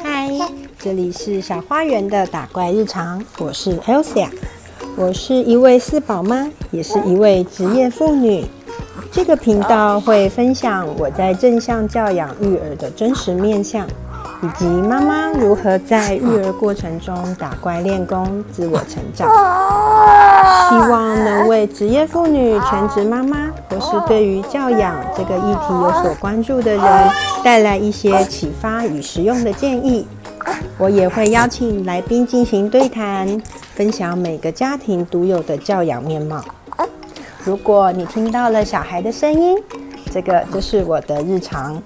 嗨，这里是小花园的打怪日常，我是 Elsa，我是一位四宝妈，也是一位职业妇女。这个频道会分享我在正向教养育儿的真实面相。以及妈妈如何在育儿过程中打怪练功、自我成长，希望能为职业妇女、全职妈妈或是对于教养这个议题有所关注的人带来一些启发与实用的建议。我也会邀请来宾进行对谈，分享每个家庭独有的教养面貌。如果你听到了小孩的声音，这个就是我的日常。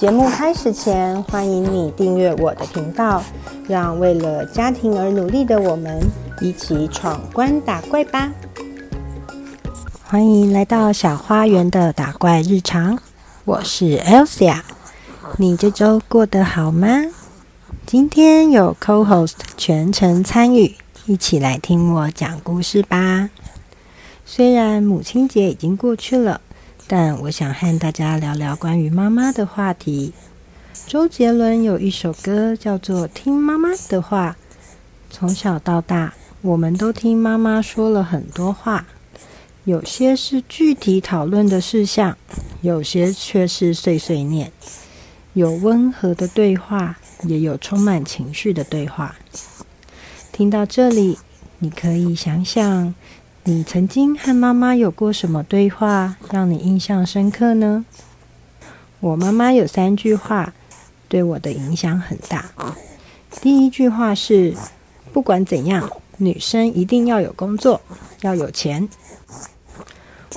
节目开始前，欢迎你订阅我的频道，让为了家庭而努力的我们一起闯关打怪吧！欢迎来到小花园的打怪日常，我是 Elsa。你这周过得好吗？今天有 Co-host 全程参与，一起来听我讲故事吧。虽然母亲节已经过去了。但我想和大家聊聊关于妈妈的话题。周杰伦有一首歌叫做《听妈妈的话》。从小到大，我们都听妈妈说了很多话，有些是具体讨论的事项，有些却是碎碎念。有温和的对话，也有充满情绪的对话。听到这里，你可以想想。你曾经和妈妈有过什么对话让你印象深刻呢？我妈妈有三句话对我的影响很大。第一句话是：不管怎样，女生一定要有工作，要有钱。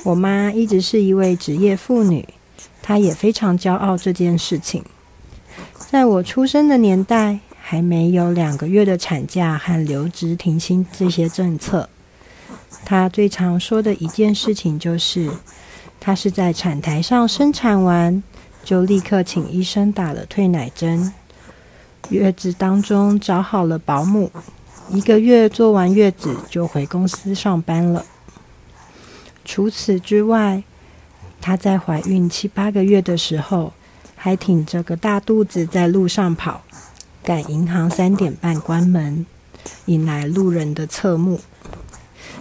我妈一直是一位职业妇女，她也非常骄傲这件事情。在我出生的年代，还没有两个月的产假和留职停薪这些政策。他最常说的一件事情就是，他是在产台上生产完，就立刻请医生打了退奶针，月子当中找好了保姆，一个月做完月子就回公司上班了。除此之外，她在怀孕七八个月的时候，还挺着个大肚子在路上跑，赶银行三点半关门，引来路人的侧目。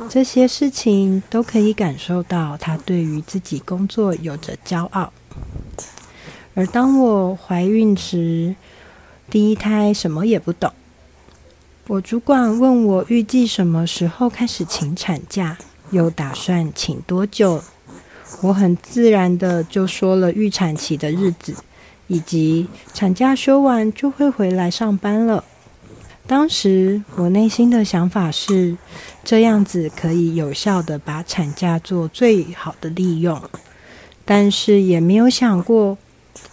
这些事情都可以感受到他对于自己工作有着骄傲。而当我怀孕时，第一胎什么也不懂。我主管问我预计什么时候开始请产假，又打算请多久，我很自然的就说了预产期的日子，以及产假休完就会回来上班了。当时我内心的想法是，这样子可以有效的把产假做最好的利用，但是也没有想过，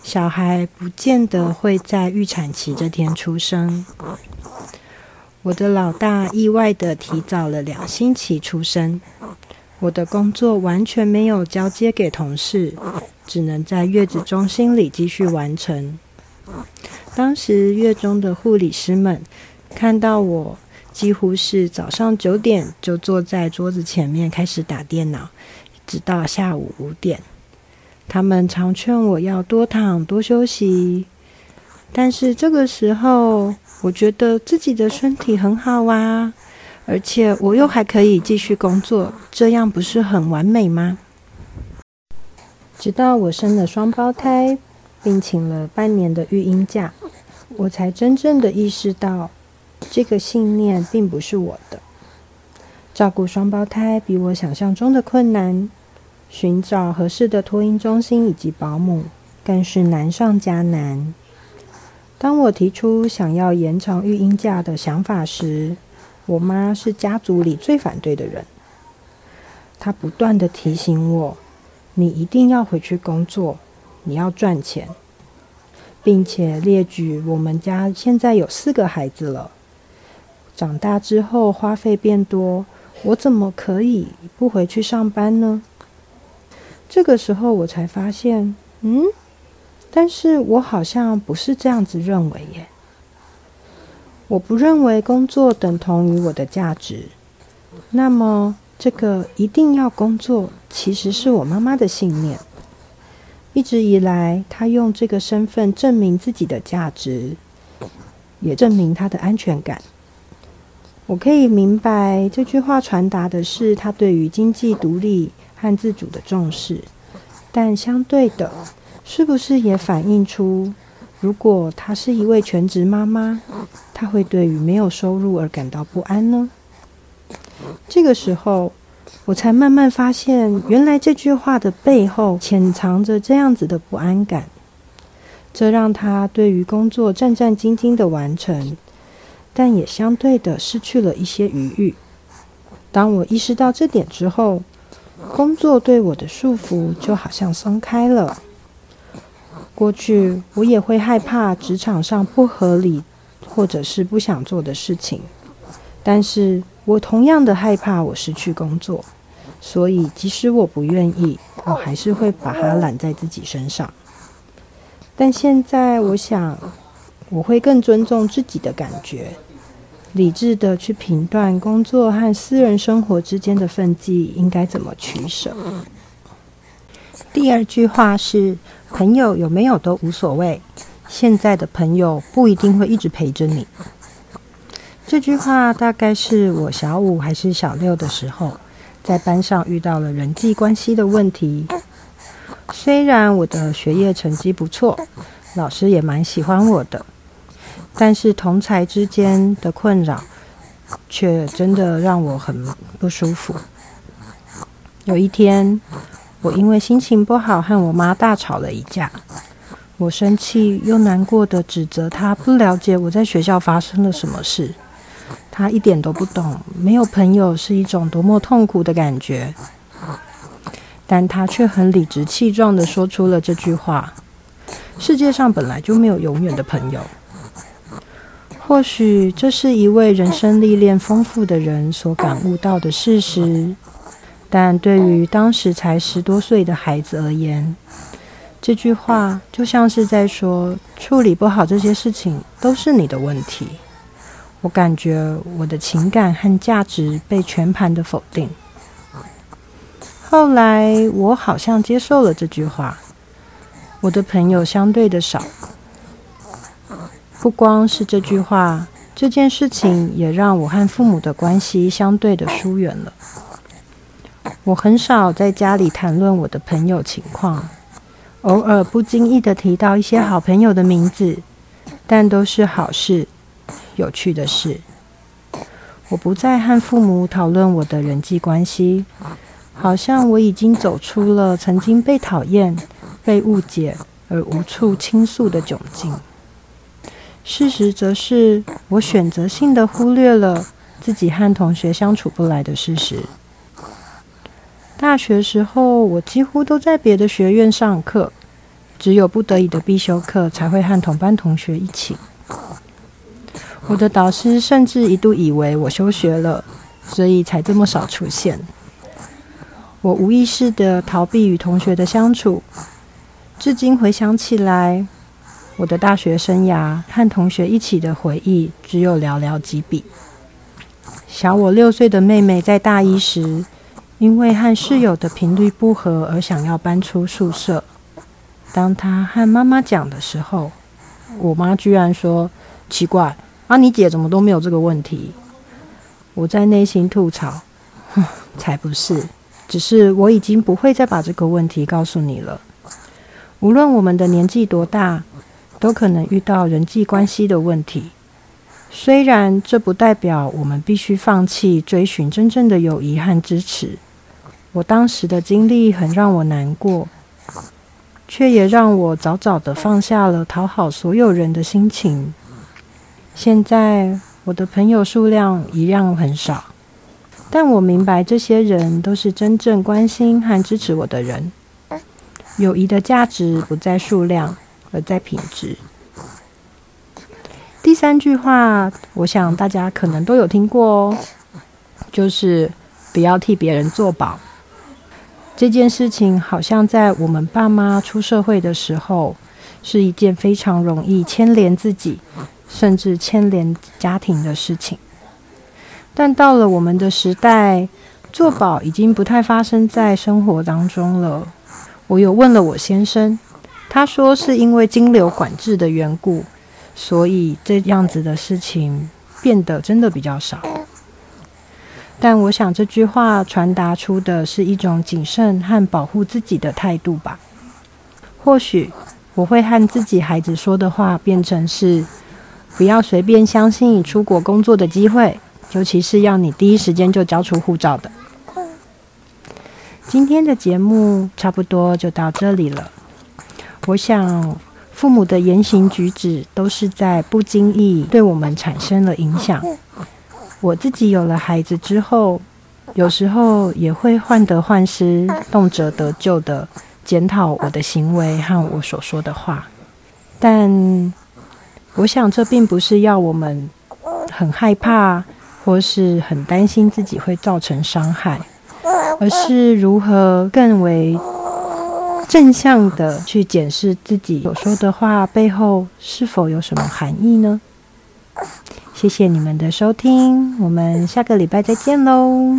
小孩不见得会在预产期这天出生。我的老大意外的提早了两星期出生，我的工作完全没有交接给同事，只能在月子中心里继续完成。当时月中的护理师们。看到我几乎是早上九点就坐在桌子前面开始打电脑，直到下午五点。他们常劝我要多躺多休息，但是这个时候我觉得自己的身体很好啊，而且我又还可以继续工作，这样不是很完美吗？直到我生了双胞胎，并请了半年的育婴假，我才真正的意识到。这个信念并不是我的。照顾双胞胎比我想象中的困难，寻找合适的托婴中心以及保姆更是难上加难。当我提出想要延长育婴假的想法时，我妈是家族里最反对的人。她不断的提醒我：“你一定要回去工作，你要赚钱，并且列举我们家现在有四个孩子了。”长大之后花费变多，我怎么可以不回去上班呢？这个时候我才发现，嗯，但是我好像不是这样子认为耶。我不认为工作等同于我的价值。那么，这个一定要工作，其实是我妈妈的信念。一直以来，她用这个身份证明自己的价值，也证明她的安全感。我可以明白这句话传达的是他对于经济独立和自主的重视，但相对的，是不是也反映出，如果她是一位全职妈妈，她会对于没有收入而感到不安呢？这个时候。我才慢慢发现，原来这句话的背后潜藏着这样子的不安感，这让他对于工作战战兢兢的完成，但也相对的失去了一些余裕。当我意识到这点之后，工作对我的束缚就好像松开了。过去我也会害怕职场上不合理或者是不想做的事情，但是。我同样的害怕我失去工作，所以即使我不愿意，我还是会把它揽在自己身上。但现在我想，我会更尊重自己的感觉，理智的去评断工作和私人生活之间的分际应该怎么取舍。第二句话是：朋友有没有都无所谓，现在的朋友不一定会一直陪着你。这句话大概是我小五还是小六的时候，在班上遇到了人际关系的问题。虽然我的学业成绩不错，老师也蛮喜欢我的，但是同才之间的困扰，却真的让我很不舒服。有一天，我因为心情不好和我妈大吵了一架，我生气又难过的指责她不了解我在学校发生了什么事。她一点都不懂，没有朋友是一种多么痛苦的感觉，但他却很理直气壮的说出了这句话：“世界上本来就没有永远的朋友。”或许这是一位人生历练丰富的人所感悟到的事实，但对于当时才十多岁的孩子而言，这句话就像是在说：“处理不好这些事情都是你的问题。”我感觉我的情感和价值被全盘的否定。后来我好像接受了这句话。我的朋友相对的少，不光是这句话，这件事情也让我和父母的关系相对的疏远了。我很少在家里谈论我的朋友情况，偶尔不经意的提到一些好朋友的名字，但都是好事。有趣的是，我不再和父母讨论我的人际关系，好像我已经走出了曾经被讨厌、被误解而无处倾诉的窘境。事实则是，我选择性的忽略了自己和同学相处不来的事实。大学时候，我几乎都在别的学院上课，只有不得已的必修课才会和同班同学一起。我的导师甚至一度以为我休学了，所以才这么少出现。我无意识的逃避与同学的相处，至今回想起来，我的大学生涯和同学一起的回忆只有寥寥几笔。小我六岁的妹妹在大一时，因为和室友的频率不合而想要搬出宿舍。当她和妈妈讲的时候，我妈居然说：“奇怪。”啊，你姐怎么都没有这个问题？我在内心吐槽，哼，才不是，只是我已经不会再把这个问题告诉你了。无论我们的年纪多大，都可能遇到人际关系的问题。虽然这不代表我们必须放弃追寻真正的友谊和支持。我当时的经历很让我难过，却也让我早早的放下了讨好所有人的心情。现在我的朋友数量一样很少，但我明白这些人都是真正关心和支持我的人。友谊的价值不在数量，而在品质。第三句话，我想大家可能都有听过哦，就是不要替别人做保。这件事情好像在我们爸妈出社会的时候，是一件非常容易牵连自己。甚至牵连家庭的事情，但到了我们的时代，做保已经不太发生在生活当中了。我有问了我先生，他说是因为金流管制的缘故，所以这样子的事情变得真的比较少。但我想这句话传达出的是一种谨慎和保护自己的态度吧。或许我会和自己孩子说的话变成是：不要随便相信你出国工作的机会，尤其是要你第一时间就交出护照的。今天的节目差不多就到这里了。我想，父母的言行举止都是在不经意对我们产生了影响。我自己有了孩子之后，有时候也会患得患失、动辄得咎的检讨我的行为和我所说的话。但我想，这并不是要我们很害怕或是很担心自己会造成伤害，而是如何更为正向的去检视自己所说的话背后是否有什么含义呢？谢谢你们的收听，我们下个礼拜再见喽！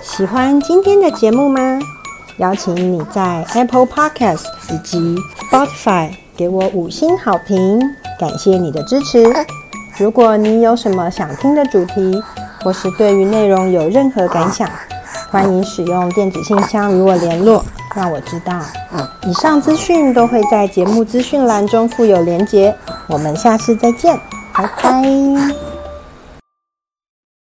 喜欢今天的节目吗？邀请你在 Apple Podcast 以及 Spotify 给我五星好评，感谢你的支持。如果你有什么想听的主题，或是对于内容有任何感想，欢迎使用电子信箱与我联络，让我知道。以上资讯都会在节目资讯栏中附有连结。我们下次再见。拜拜。